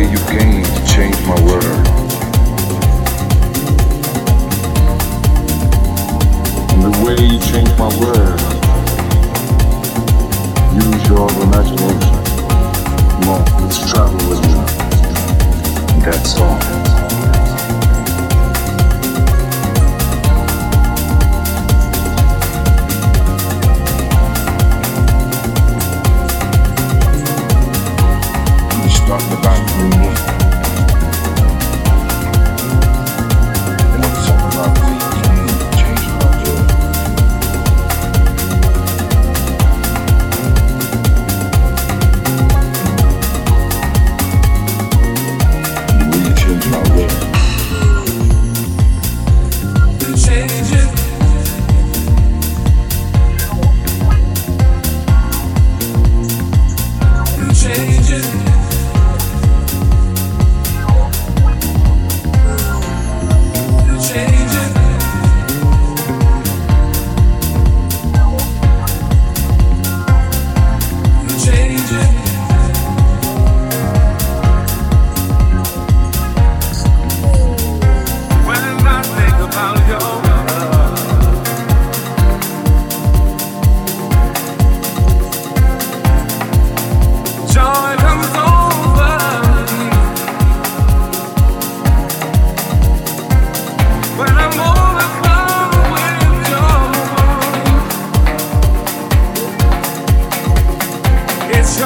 way you came changed my world. And the way you changed my world. Use your imagination. Come on, let's travel with me. That's all.